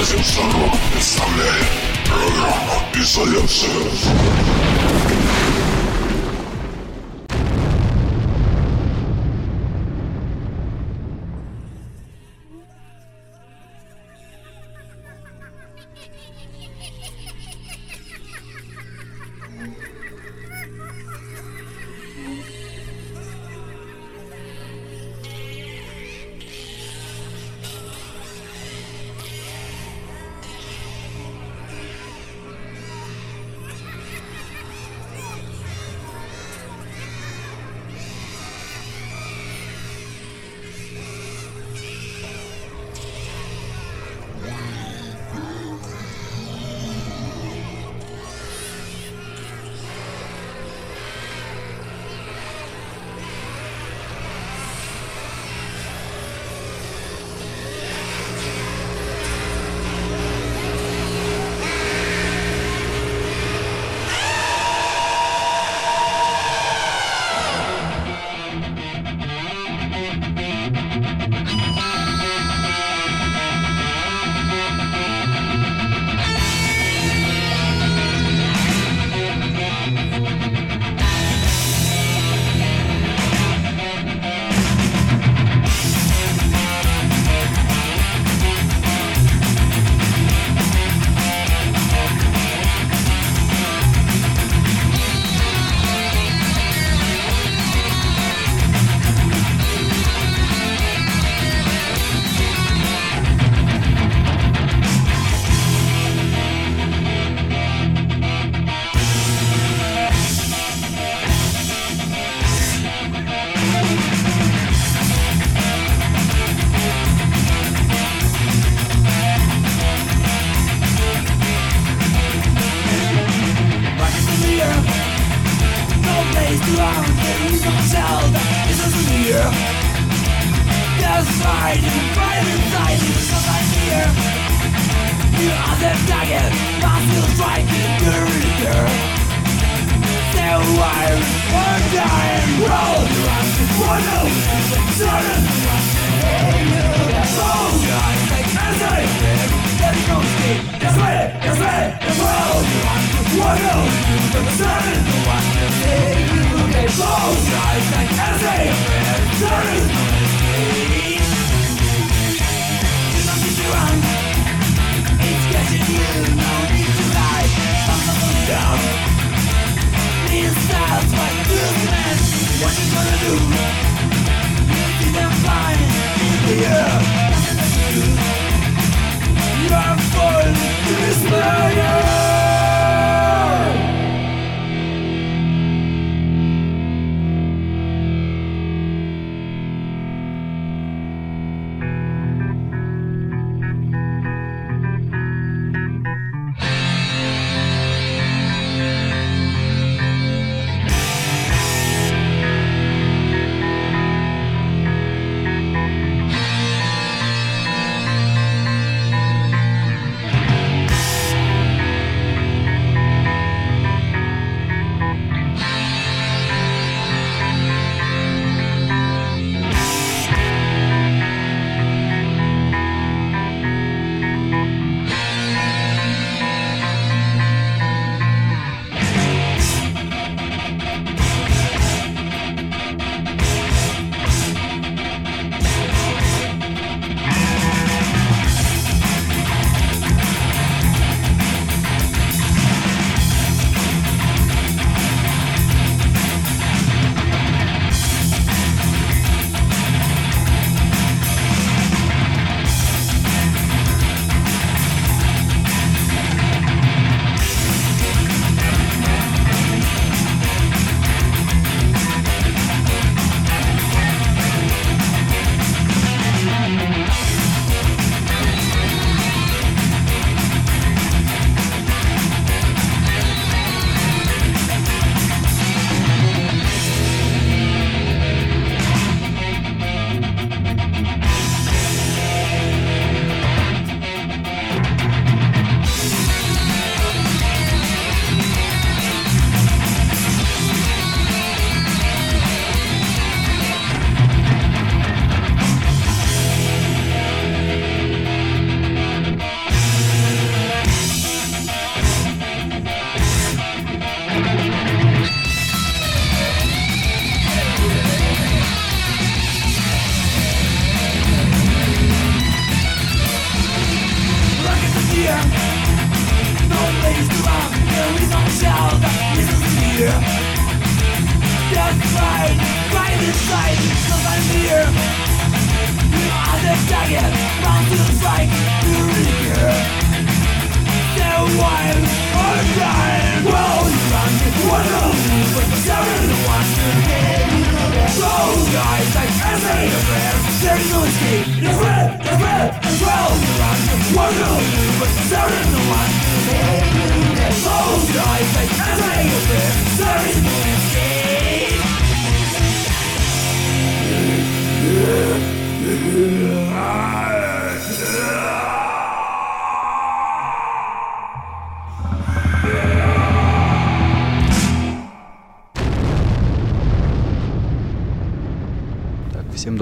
Радиошаров представляет программу «Изоляция».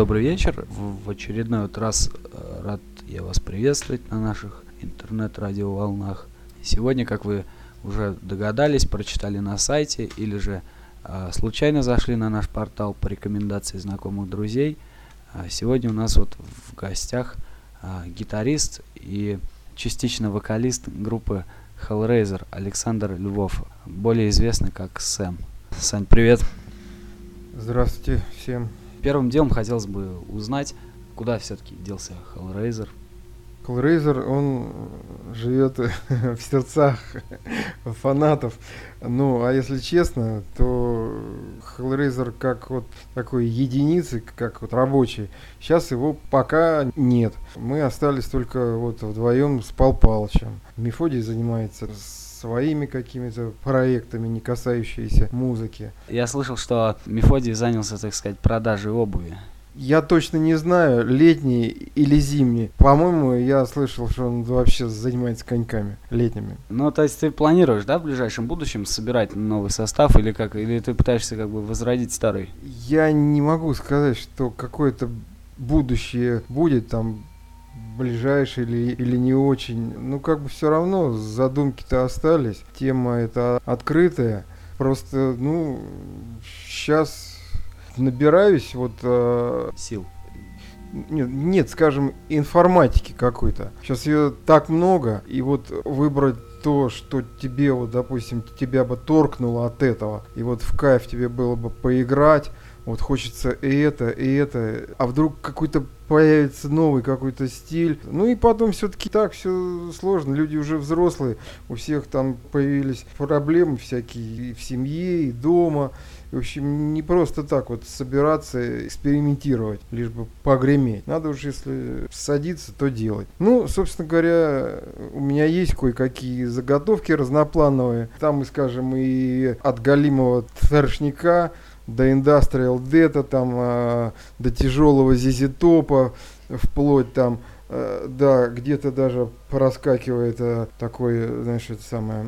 Добрый вечер. В, очередной вот раз э, рад я вас приветствовать на наших интернет-радиоволнах. Сегодня, как вы уже догадались, прочитали на сайте или же э, случайно зашли на наш портал по рекомендации знакомых друзей, а сегодня у нас вот в гостях э, гитарист и частично вокалист группы Hellraiser Александр Львов, более известный как Сэм. Сань, привет! Здравствуйте всем. Первым делом хотелось бы узнать, куда все-таки делся Hellraiser. Hellraiser, он живет в сердцах фанатов. Ну, а если честно, то Hellraiser как вот такой единицы, как вот рабочий, сейчас его пока нет. Мы остались только вот вдвоем с Пал Палычем. Мефодий занимается своими какими-то проектами, не касающиеся музыки. Я слышал, что Мефодий занялся, так сказать, продажей обуви. Я точно не знаю, летний или зимний. По-моему, я слышал, что он вообще занимается коньками летними. Ну, то есть ты планируешь, да, в ближайшем будущем собирать новый состав или как? Или ты пытаешься как бы возродить старый? Я не могу сказать, что какое-то будущее будет там ближайшее или, или не очень. Ну, как бы все равно задумки-то остались. Тема эта открытая. Просто, ну, сейчас набираюсь вот... э, Сил. Нет, нет, скажем, информатики какой-то. Сейчас ее так много, и вот выбрать то, что тебе, вот, допустим, тебя бы торкнуло от этого, и вот в кайф тебе было бы поиграть, вот хочется и это, и это, а вдруг какой-то появится новый какой-то стиль. Ну и потом все-таки так все сложно, люди уже взрослые, у всех там появились проблемы всякие и в семье, и дома. В общем, не просто так вот собираться, экспериментировать, лишь бы погреметь. Надо уж, если садиться, то делать. Ну, собственно говоря, у меня есть кое-какие заготовки разноплановые. Там скажем, и от галимого трэшника до Industrial Data, там, а, до тяжелого зизитопа, вплоть там да, где-то даже проскакивает э, такой, знаешь, это самое,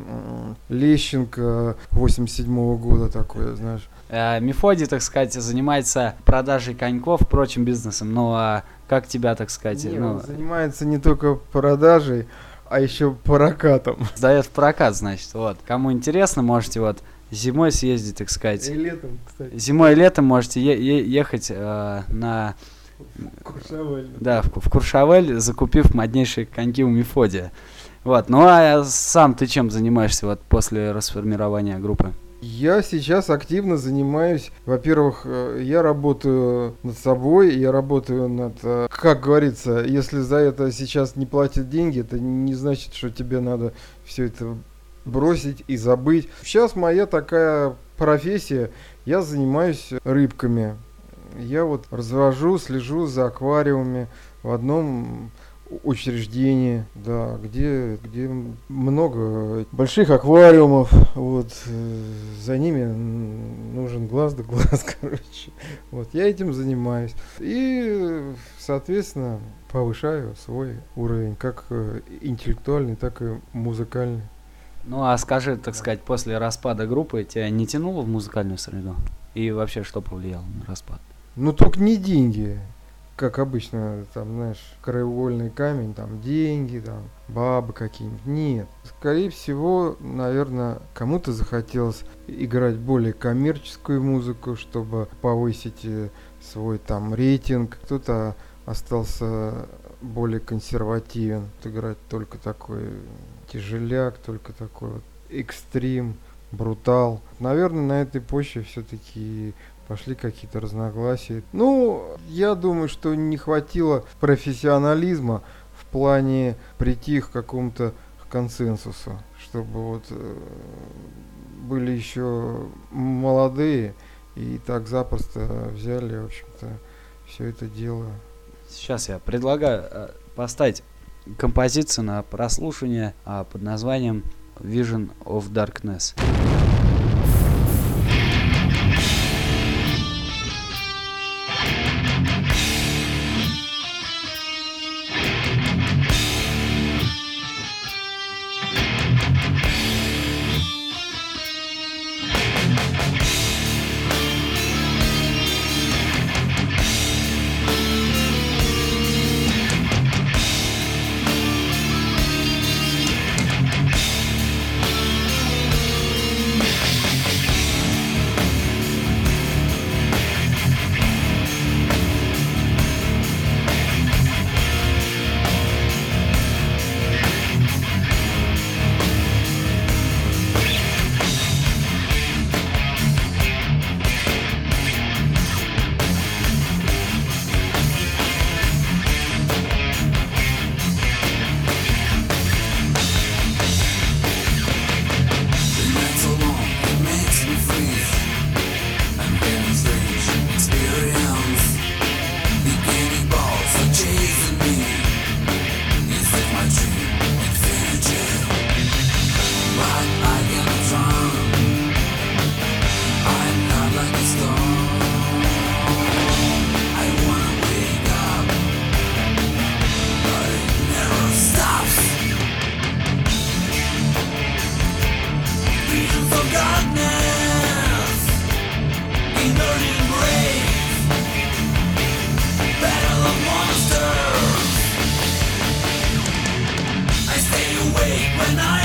Лещенко 87 года такой, знаешь. Э, Мефодий, так сказать, занимается продажей коньков, прочим бизнесом. Ну, а как тебя, так сказать, Не, ну, он занимается не только продажей, а еще прокатом. сдает в прокат, значит, вот. Кому интересно, можете вот зимой съездить, так сказать. И летом, кстати. Зимой и летом можете е- е- ехать э, на Куршавель. Да, в, в Куршавель, закупив моднейшие коньки у Мефодия. Вот, ну а сам ты чем занимаешься вот после расформирования группы? Я сейчас активно занимаюсь, во-первых, э, я работаю над собой, я работаю над, э, как говорится, если за это сейчас не платят деньги, это не значит, что тебе надо все это бросить и забыть. Сейчас моя такая профессия, я занимаюсь рыбками. Я вот развожу, слежу за аквариумами в одном учреждении, да, где, где много больших аквариумов, вот, э, за ними нужен глаз да глаз, короче, вот, я этим занимаюсь, и, соответственно, повышаю свой уровень, как э, интеллектуальный, так и музыкальный. Ну а скажи, так сказать, после распада группы тебя не тянуло в музыкальную среду? И вообще, что повлияло на распад? Ну, только не деньги, как обычно, там, знаешь, краеугольный камень, там, деньги, там, бабы какие-нибудь. Нет. Скорее всего, наверное, кому-то захотелось играть более коммерческую музыку, чтобы повысить э, свой там рейтинг. Кто-то остался более консервативен, играть только такой тяжеляк, только такой вот экстрим, брутал. Наверное, на этой почве все-таки пошли какие-то разногласия. Ну, я думаю, что не хватило профессионализма в плане прийти к какому-то консенсусу, чтобы вот э, были еще молодые и так запросто взяли, в общем-то, все это делаю. Сейчас я предлагаю э, поставить композицию на прослушивание а, под названием Vision of Darkness. Так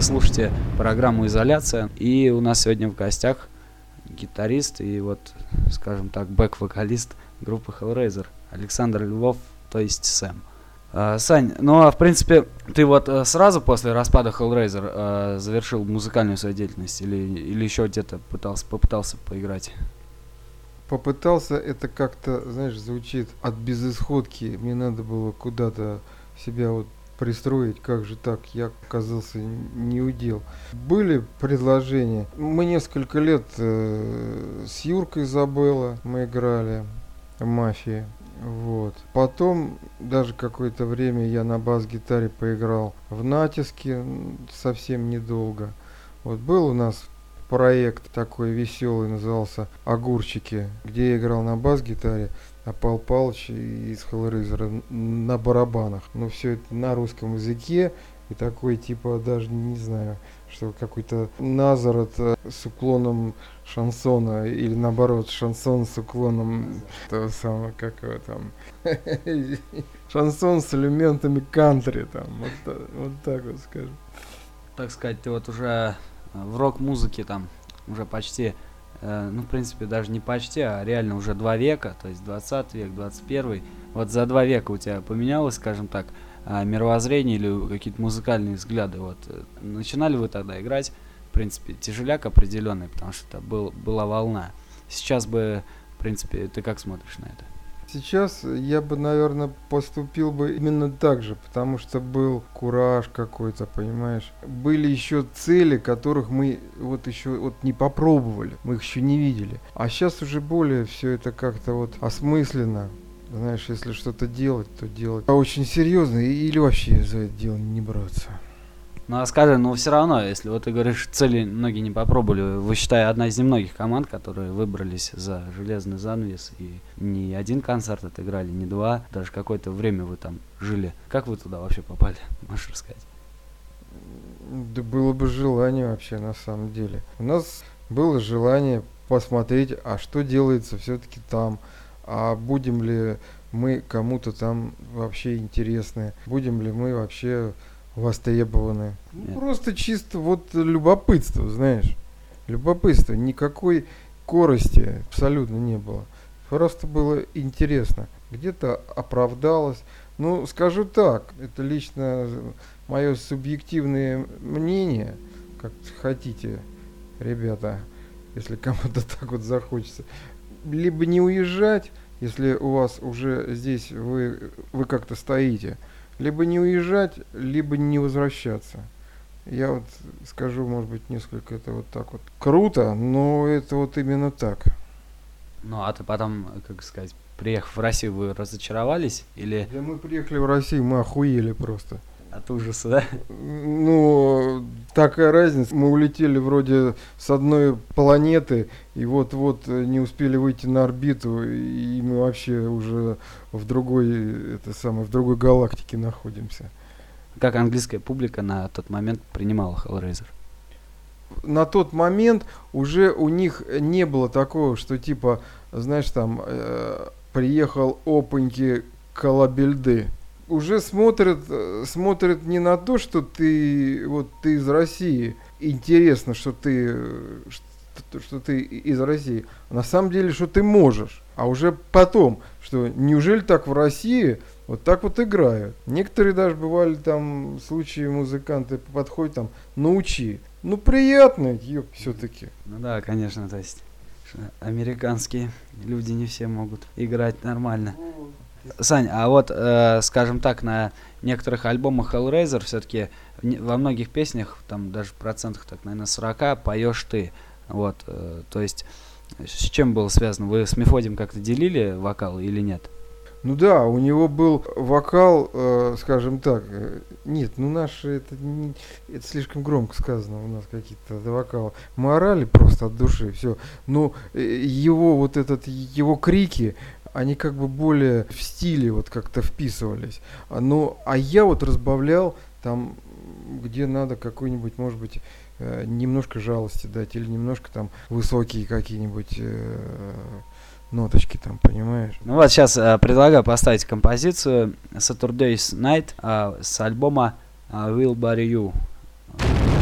вы слушаете программу «Изоляция». И у нас сегодня в гостях гитарист и вот, скажем так, бэк-вокалист группы Hellraiser Александр Львов, то есть Сэм. А, Сань, ну а в принципе, ты вот а, сразу после распада Hellraiser а, завершил музыкальную свою деятельность или, или еще где-то пытался, попытался поиграть? Попытался, это как-то, знаешь, звучит от безысходки. Мне надо было куда-то себя вот пристроить, как же так, я оказался не удел. Были предложения. Мы несколько лет э, с Юркой Забыла мы играли в мафии. Вот. Потом даже какое-то время я на бас-гитаре поиграл в натиске совсем недолго. Вот был у нас проект такой веселый, назывался «Огурчики», где я играл на бас-гитаре, а Пал Палыч из Hellraiser на барабанах. Но все это на русском языке, и такой типа даже не знаю, что какой-то Назарет э, с уклоном шансона или наоборот шансон с уклоном того самого, как его там, шансон с элементами кантри там, вот, вот так вот скажем. Так сказать, ты вот уже в рок-музыке там уже почти, ну, в принципе, даже не почти, а реально уже два века, то есть 20 век, 21. Вот за два века у тебя поменялось, скажем так, а, мировоззрение или какие-то музыкальные взгляды. Вот э, начинали вы тогда играть, в принципе, тяжеляк определенный, потому что это был, была волна. Сейчас бы, в принципе, ты как смотришь на это? Сейчас я бы, наверное, поступил бы именно так же, потому что был кураж какой-то, понимаешь. Были еще цели, которых мы вот еще вот не попробовали, мы их еще не видели. А сейчас уже более все это как-то вот осмысленно. Знаешь, если что-то делать, то делать. А очень серьезно или вообще за это дело не браться. Ну а скажи, ну все равно, если вот ты говоришь, цели многие не попробовали, вы считай одна из немногих команд, которые выбрались за железный занавес и не один концерт отыграли, не два, даже какое-то время вы там жили. Как вы туда вообще попали, можешь рассказать? Да было бы желание вообще на самом деле. У нас было желание посмотреть, а что делается все-таки там, а будем ли мы кому-то там вообще интересны, будем ли мы вообще востребованы. Ну, Нет. просто чисто вот любопытство, знаешь. Любопытство, никакой корости абсолютно не было. Просто было интересно. Где-то оправдалось. Ну, скажу так, это лично мое субъективное мнение, как хотите, ребята, если кому-то так вот захочется. Либо не уезжать, если у вас уже здесь вы, вы как-то стоите, либо не уезжать, либо не возвращаться. Я вот скажу, может быть, несколько это вот так вот круто, но это вот именно так. Ну а ты потом, как сказать, приехав в Россию, вы разочаровались или Да мы приехали в Россию, мы охуели просто. От ужаса, да? Ну, такая разница. Мы улетели вроде с одной планеты, и вот-вот э, не успели выйти на орбиту, и мы вообще уже в другой, это самое, в другой галактике находимся. Как английская публика на тот момент принимала Hellraiser? на тот момент уже у них не было такого, что типа, знаешь, там э, приехал опаньки колобельды. Уже смотрят, смотрят не на то, что ты вот ты из России, интересно, что ты что, что ты из России, а на самом деле, что ты можешь. А уже потом, что неужели так в России вот так вот играют. Некоторые даже бывали там случаи, музыканты подходят там, научи. Ну приятно, ёп, все-таки. Ну да, конечно, то есть американские люди не все могут играть нормально. Сань, а вот, э, скажем так, на некоторых альбомах Hellraiser все-таки во многих песнях, там даже в процентах, так, наверное, 40 поешь ты. Вот, э, то есть с чем было связано? Вы с Мефодием как-то делили вокал или нет? Ну да, у него был вокал, э, скажем так, э, нет, ну наши, это, не- это слишком громко сказано у нас какие-то вокалы. Мы орали просто от души, все. Но э, его вот этот, его крики, они как бы более в стиле вот как-то вписывались. А, Ну, а я вот разбавлял там, где надо какой-нибудь, может быть, э, немножко жалости дать или немножко там высокие какие-нибудь э, ноточки там, понимаешь? Ну вот сейчас предлагаю поставить композицию Saturday's Night а, с альбома а, Will Bury You.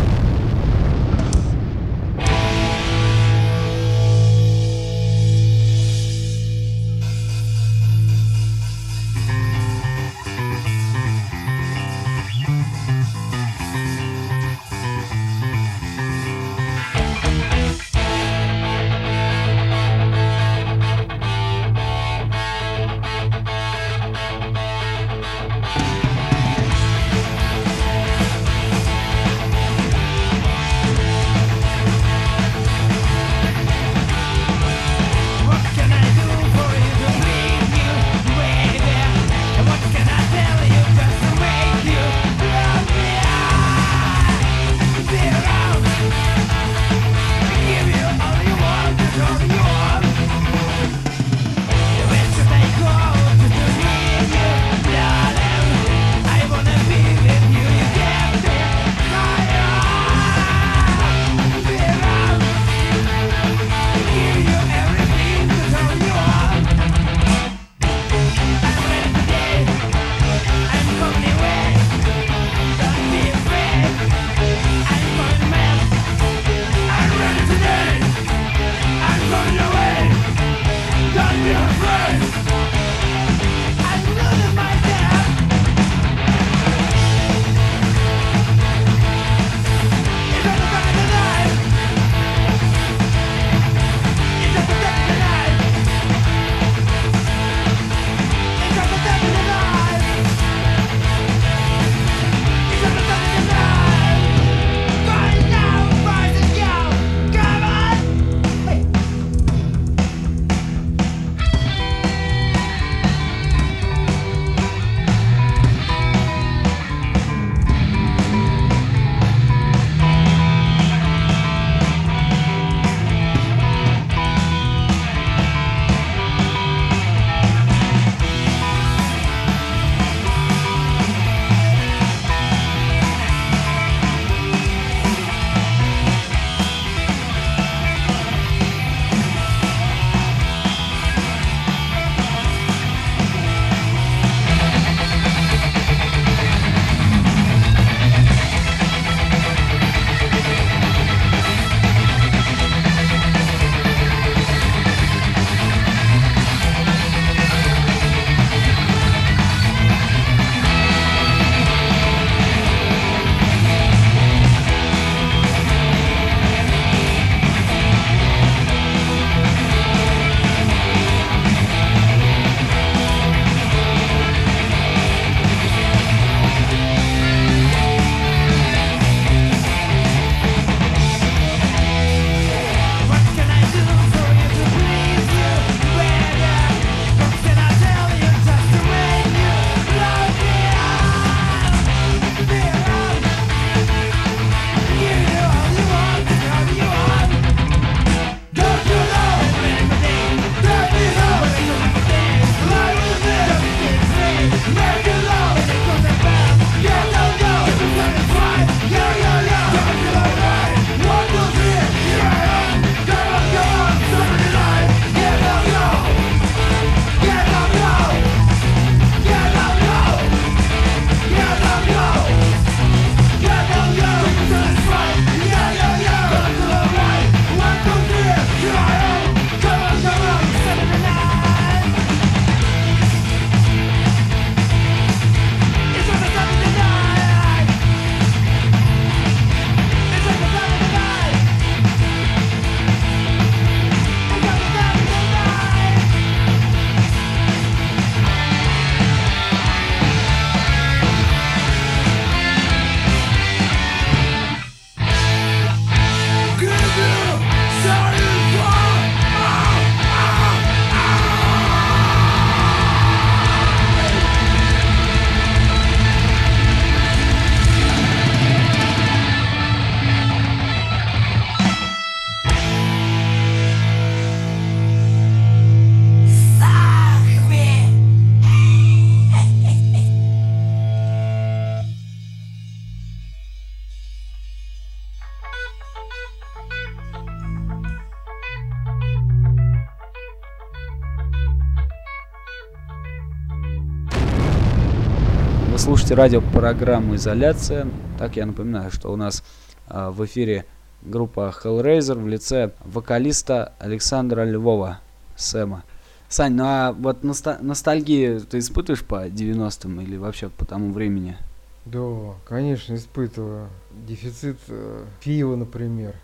Слушаете радиопрограмму «Изоляция». Так, я напоминаю, что у нас э, в эфире группа Hellraiser в лице вокалиста Александра Львова, Сэма. Сань, ну а вот носта- ностальгию ты испытываешь по 90-м или вообще по тому времени? Да, конечно, испытываю. Дефицит э, пива, например.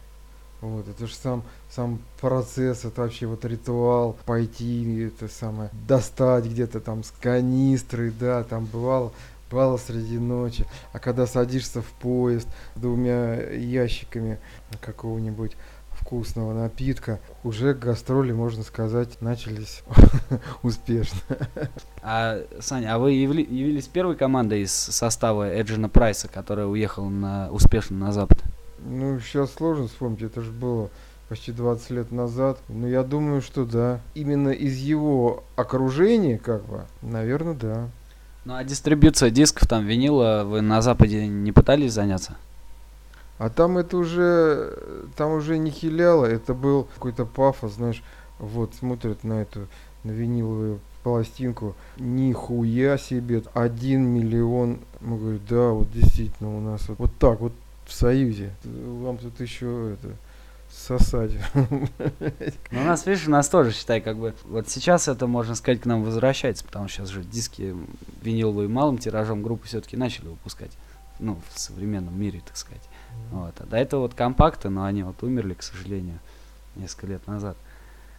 Вот, это же сам, сам процесс, это вообще вот ритуал, пойти, это самое, достать где-то там с канистры, да, там бывало, бывало среди ночи. А когда садишься в поезд с двумя ящиками какого-нибудь вкусного напитка, уже гастроли, можно сказать, начались успешно. А, Саня, а вы явились первой командой из состава Эджина Прайса, которая уехала на, успешно на Запад? Ну, сейчас сложно вспомнить, это же было почти 20 лет назад. Но я думаю, что да. Именно из его окружения, как бы, наверное, да. Ну а дистрибьюция дисков, там, винила, вы на Западе не пытались заняться? А там это уже, там уже не хиляло, это был какой-то пафос, знаешь, вот смотрят на эту, на виниловую пластинку, нихуя себе, один миллион, мы говорим, да, вот действительно у нас вот, вот так вот в Союзе, вам тут еще это, сосать. Ну, у нас, видишь, у нас тоже, считай, как бы, вот сейчас это, можно сказать, к нам возвращается, потому что сейчас же диски виниловые малым тиражом группы все-таки начали выпускать, ну, в современном мире, так сказать. Вот. А до этого вот компакты, но они вот умерли, к сожалению, несколько лет назад.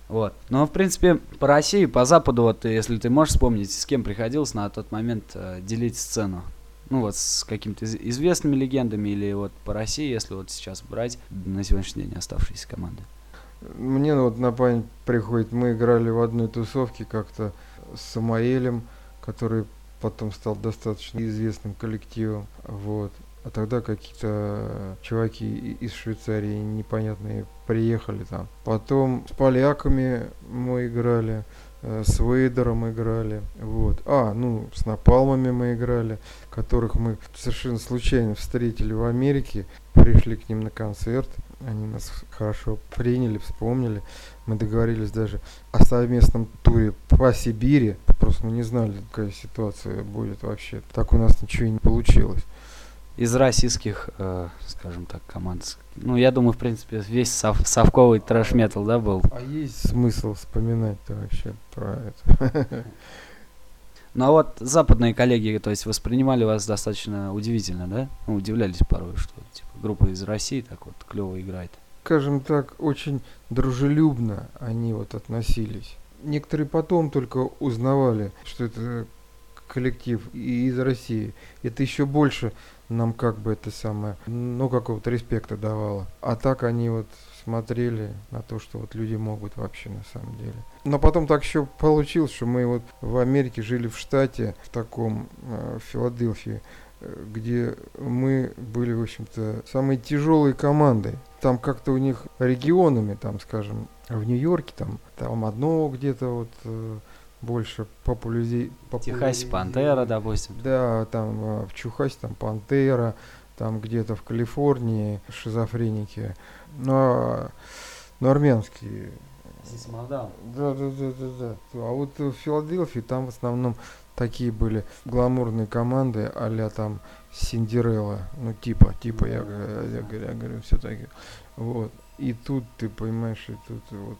Вот. Но, в принципе, по России, по Западу, вот, если ты можешь вспомнить, с кем приходилось на тот момент э, делить сцену? Ну, вот с какими-то из- известными легендами или вот по России, если вот сейчас брать на сегодняшний день оставшиеся команды. Мне вот на память приходит, мы играли в одной тусовке как-то с Самаэлем, который потом стал достаточно известным коллективом. Вот. А тогда какие-то чуваки из Швейцарии непонятные приехали там. Потом с поляками мы играли, с Вейдером играли. Вот. А, ну, с Напалмами мы играли, которых мы совершенно случайно встретили в Америке. Пришли к ним на концерт. Они нас хорошо приняли, вспомнили. Мы договорились даже о совместном туре по Сибири. Просто мы не знали, какая ситуация будет вообще. Так у нас ничего и не получилось. Из российских, э, скажем так, команд. Ну, я думаю, в принципе, весь сов- совковый трэш-метал, да, был. А есть смысл вспоминать-то вообще про это? Ну, а вот западные коллеги, то есть, воспринимали вас достаточно удивительно, да? Ну, удивлялись порой, что, типа, группа из России так вот клево играет. Скажем так, очень дружелюбно они вот относились. Некоторые потом только узнавали, что это коллектив и из России. Это еще больше нам как бы это самое, ну, какого-то респекта давало. А так они вот смотрели на то, что вот люди могут вообще на самом деле. Но потом так еще получилось, что мы вот в Америке жили в штате, в таком, э, в Филадельфии, э, где мы были, в общем-то, самой тяжелой командой. Там как-то у них регионами, там, скажем, в Нью-Йорке, там, там одно где-то вот больше популяри... Техасе Пантера, допустим. Да, там э, в Чухасе там Пантера, там где-то в Калифорнии шизофреники. Ну, а, ну, армянские. Да, да, да, да, да. А вот в Филадельфии там в основном такие были гламурные команды, а там Синдерелла, ну типа, типа, я, г- я, говорю, я говорю, все таки Вот. И тут ты понимаешь, и тут вот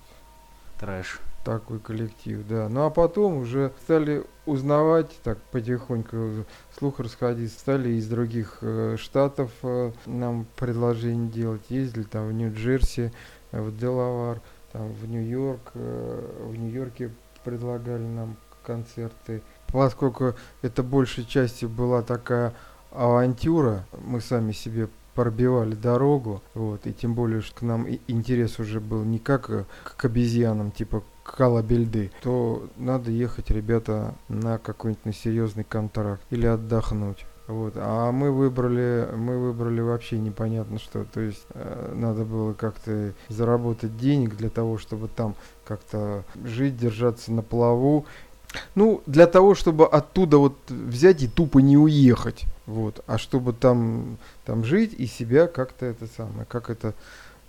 Трэш. Такой коллектив, да. Ну а потом уже стали узнавать, так потихоньку слух расходиться, стали из других э, штатов э, нам предложение делать. Ездили там в Нью-Джерси, э, в Делавар, там в Нью-Йорк, э, в Нью-Йорке предлагали нам концерты. Поскольку это большей частью была такая авантюра, мы сами себе пробивали дорогу, вот, и тем более, что к нам интерес уже был не как э, к обезьянам, типа колобельды, то надо ехать, ребята, на какой-нибудь на серьезный контракт или отдохнуть. Вот. А мы выбрали, мы выбрали вообще непонятно что. То есть э, надо было как-то заработать денег для того, чтобы там как-то жить, держаться на плаву. Ну, для того, чтобы оттуда вот взять и тупо не уехать, вот, а чтобы там, там жить и себя как-то это самое, как это,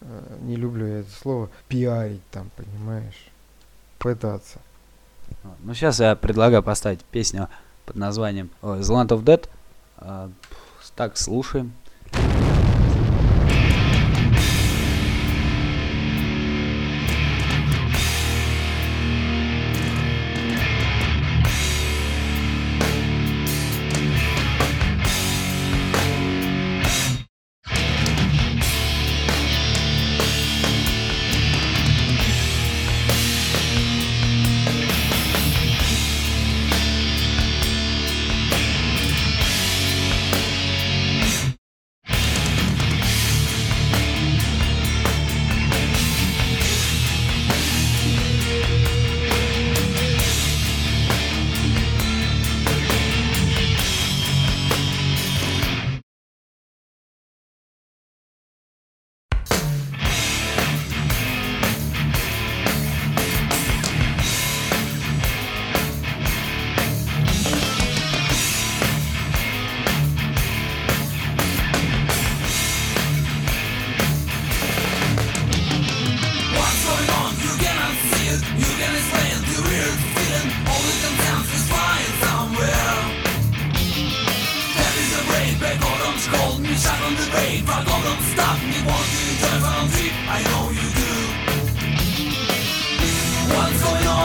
э, не люблю я это слово, пиарить там, понимаешь, пытаться. Ну, сейчас я предлагаю поставить песню под названием э, «Land of Dead». Э, так, слушаем.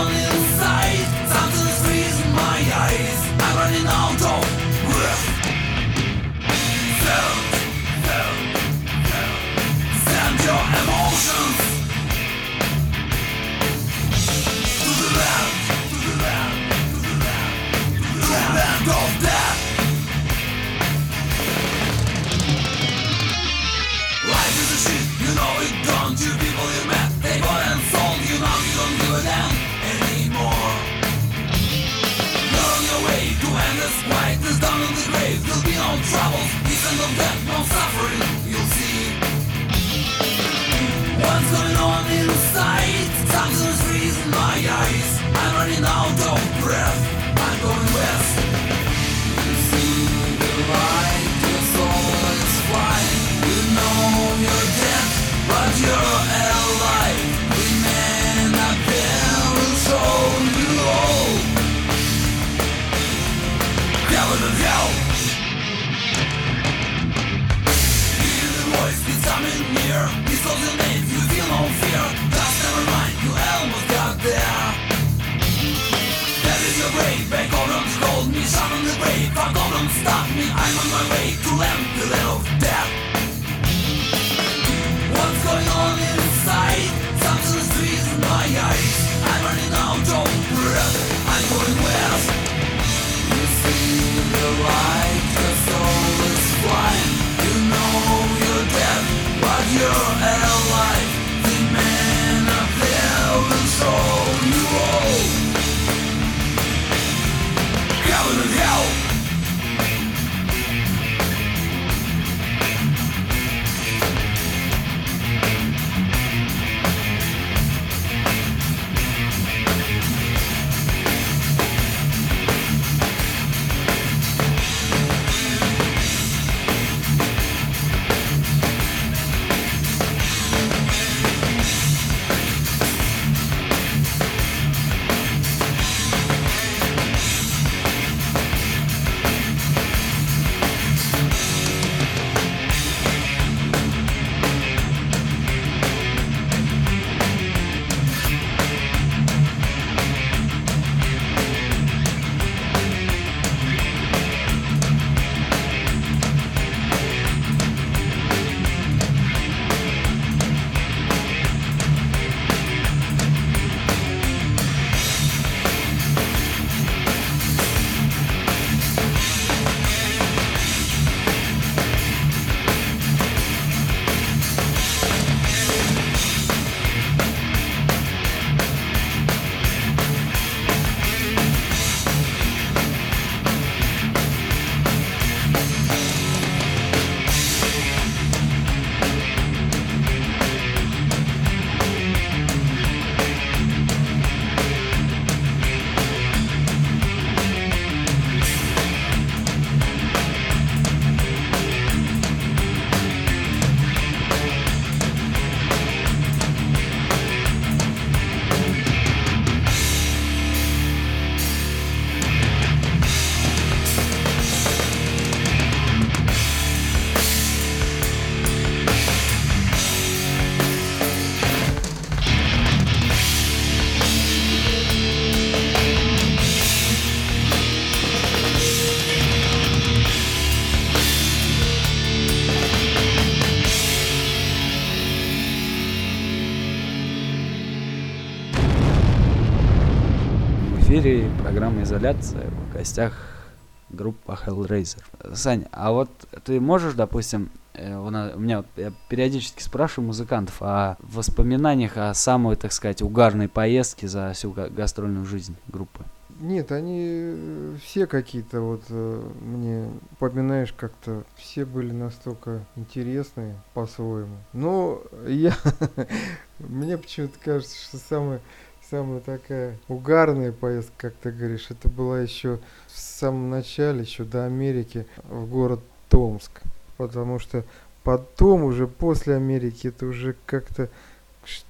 long no troubles, peace and no death, no suffering, you'll see. What's going on inside? Something's freezing my eyes. I'm running out of программа «Изоляция». В гостях группа Hellraiser. Сань, а вот ты можешь, допустим, э, у, меня я периодически спрашиваю музыкантов о воспоминаниях о самой, так сказать, угарной поездке за всю га- гастрольную жизнь группы. Нет, они э, все какие-то вот э, мне поминаешь как-то все были настолько интересные по-своему. Но я мне почему-то кажется, что самая самая такая угарная поездка, как ты говоришь, это была еще в самом начале, еще до Америки, в город Томск. Потому что потом, уже после Америки, это уже как-то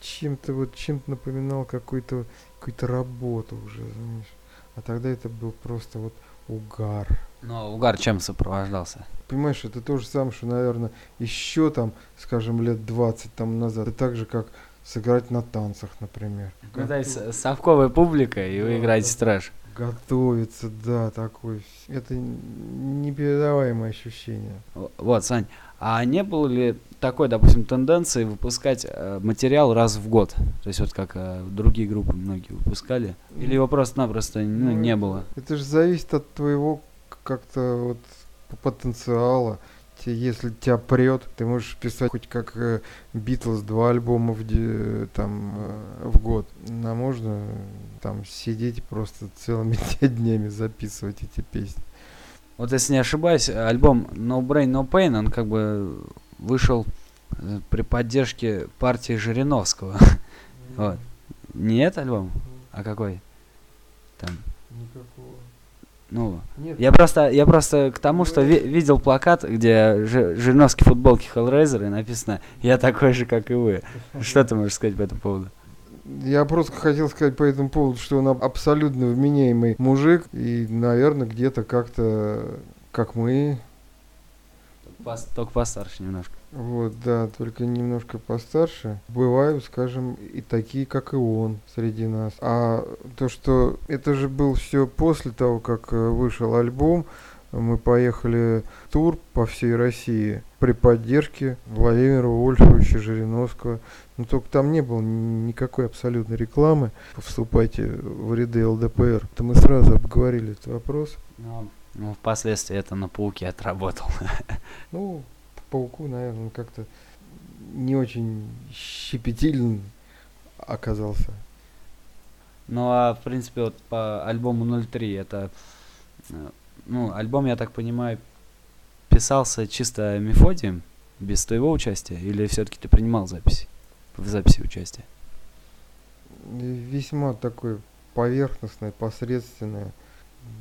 чем-то вот чем-то напоминал какую-то какую-то работу уже, знаешь. А тогда это был просто вот угар. Но угар чем сопровождался? Понимаешь, это то же самое, что, наверное, еще там, скажем, лет 20 там назад. Это так же, как сыграть на танцах, например. Когда с совковая публика, и вы Да, играете да. трэш. Готовиться, да, такой. Это непередаваемое ощущение. Вот, Сань, а не было ли такой, допустим, тенденции выпускать э, материал раз в год? То есть вот как э, другие группы многие выпускали? Или его просто-напросто ну, Ну, не было? Это же зависит от твоего как-то вот потенциала. Если тебя прет, ты можешь писать хоть как Битлз два альбома в, де- там, э, в год. А можно э, там сидеть просто целыми днями записывать эти песни. Вот если не ошибаюсь, альбом No Brain No Pain, он как бы вышел э, при поддержке партии Жириновского. Вот. Не этот альбом? А какой? Там. Никакого. Ну, Нет, я просто, я просто к тому, что ви- видел плакат, где Жи- Жириновский футболки Hellraiser, и написано «Я такой же, как и вы». Что ты можешь сказать по этому поводу? Я просто хотел сказать по этому поводу, что он аб- абсолютно вменяемый мужик. И, наверное, где-то как-то, как мы, Пос- Только постарше немножко. Вот, да, только немножко постарше. Бывают, скажем, и такие, как и он среди нас. А то, что это же был все после того, как э, вышел альбом, мы поехали в тур по всей России при поддержке Владимира Вольфовича Жириновского. Но только там не было ни- никакой абсолютной рекламы. Вступайте в ряды ЛДПР. Это мы сразу обговорили этот вопрос. Но, ну, впоследствии это на пауке отработал. Ну, пауку, наверное, он как-то не очень щепетилен оказался. Ну, а, в принципе, вот по альбому 03 это... э, Ну, альбом, я так понимаю, писался чисто Мефодием, без твоего участия? Или все-таки ты принимал записи? В записи участия? Весьма такое поверхностное, посредственное.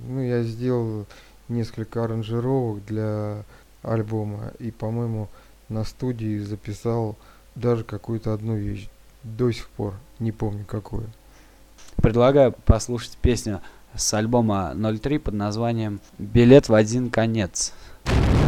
Ну, я сделал несколько аранжировок для альбома и, по-моему, на студии записал даже какую-то одну вещь. До сих пор не помню какую. Предлагаю послушать песню с альбома 03 под названием «Билет в один конец». Билет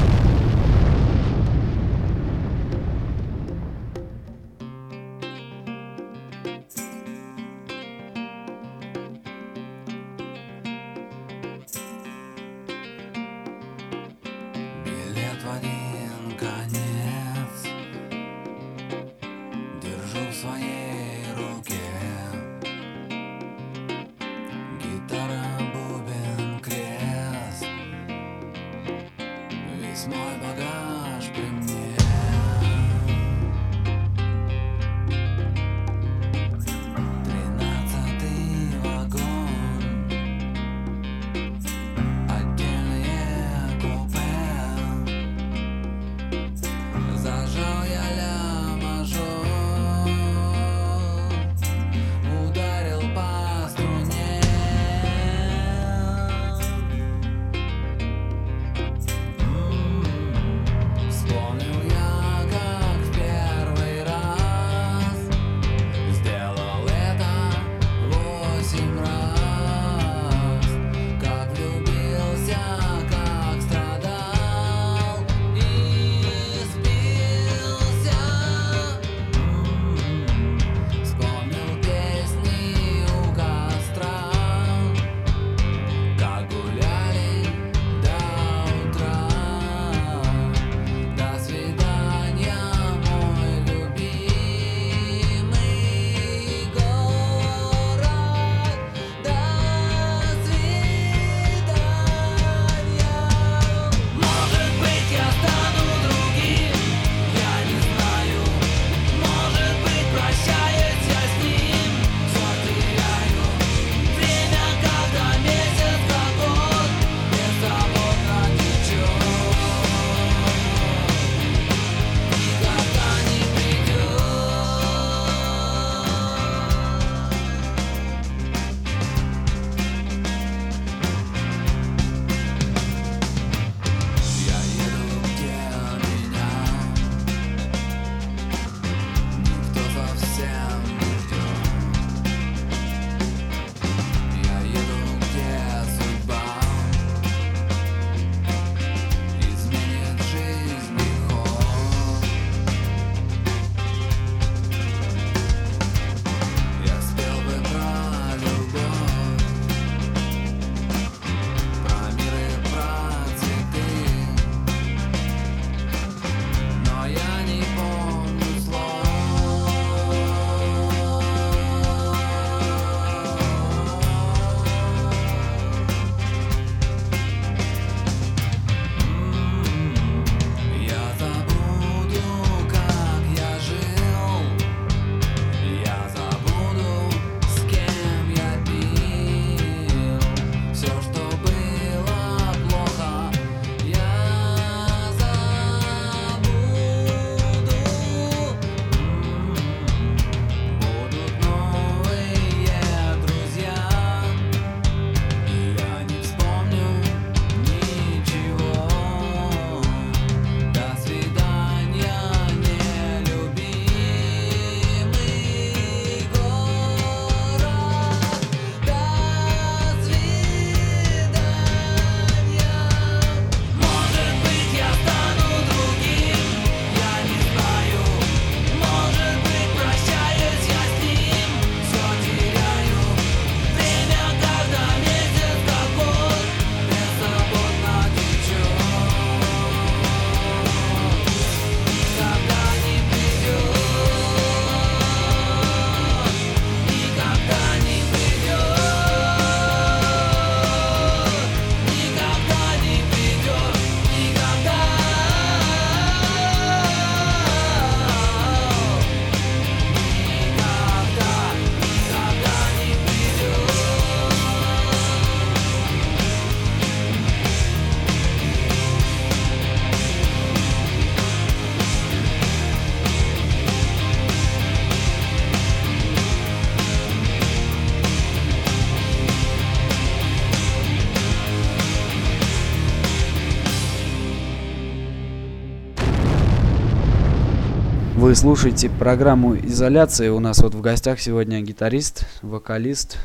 слушаете программу «Изоляция». У нас вот в гостях сегодня гитарист, вокалист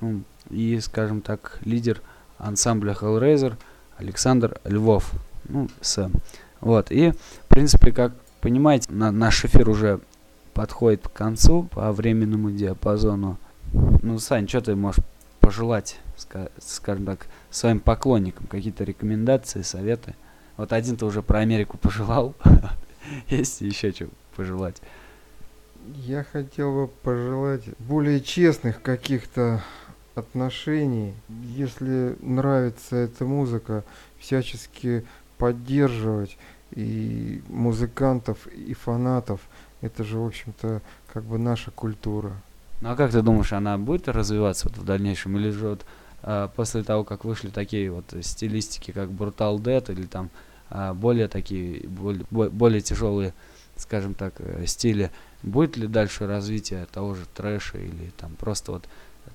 ну, и, скажем так, лидер ансамбля Hellraiser Александр Львов. Ну, Сэм. Вот. И, в принципе, как понимаете, на, наш эфир уже подходит к концу по временному диапазону. Ну, Сань, что ты можешь пожелать, скажем так, своим поклонникам? Какие-то рекомендации, советы? Вот один ты уже про Америку пожелал. Есть еще что пожелать? Я хотел бы пожелать более честных каких-то отношений. Если нравится эта музыка, всячески поддерживать и музыкантов, и фанатов. Это же, в общем-то, как бы наша культура. Ну а как ты думаешь, она будет развиваться вот в дальнейшем? Или же вот а, после того, как вышли такие вот стилистики, как Brutal Dead, или там а, более такие, более, более тяжелые, скажем так, э, стили, будет ли дальше развитие того же трэша или там просто вот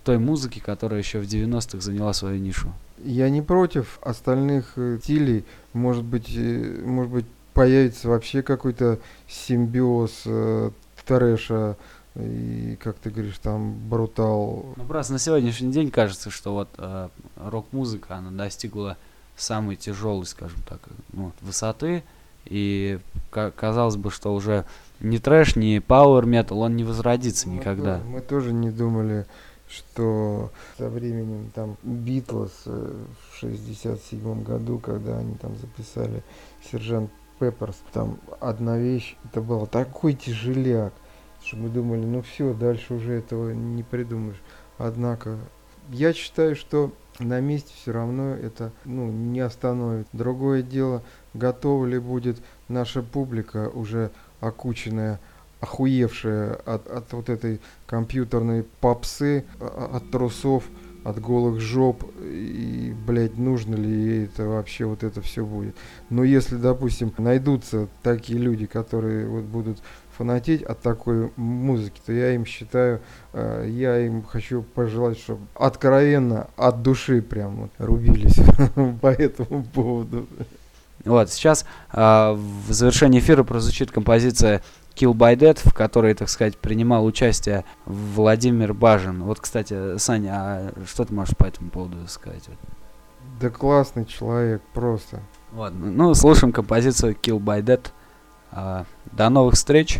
той музыки, которая еще в 90-х заняла свою нишу? Я не против остальных э, стилей. Может быть, э, может быть появится вообще какой-то симбиоз э, трэша и, как ты говоришь, там, брутал. Ну, просто на сегодняшний день кажется, что вот э, рок-музыка, она достигла самой тяжелой, скажем так, ну, высоты. И казалось бы, что уже ни трэш, ни пауэр метал, он не возродится ну, никогда. Да, мы тоже не думали, что со временем там Битлз э, в 67 году, когда они там записали Сержант Пепперс, там одна вещь, это был такой тяжеляк, что мы думали, ну все, дальше уже этого не придумаешь. Однако я считаю, что на месте все равно это ну, не остановит. Другое дело, готова ли будет наша публика, уже окученная, охуевшая от, от вот этой компьютерной попсы, а, а, от трусов, от голых жоп, и, блядь, нужно ли это вообще вот это все будет. Но если, допустим, найдутся такие люди, которые вот будут фанатеть от такой музыки, то я им считаю, э, я им хочу пожелать, чтобы откровенно, от души прям вот рубились по этому поводу. Вот, сейчас э, в завершении эфира прозвучит композиция Kill by Dead, в которой, так сказать, принимал участие Владимир Бажин. Вот, кстати, Саня, а что ты можешь по этому поводу сказать? Да классный человек, просто. Вот, ну, слушаем композицию Kill by Dead. А, до новых встреч.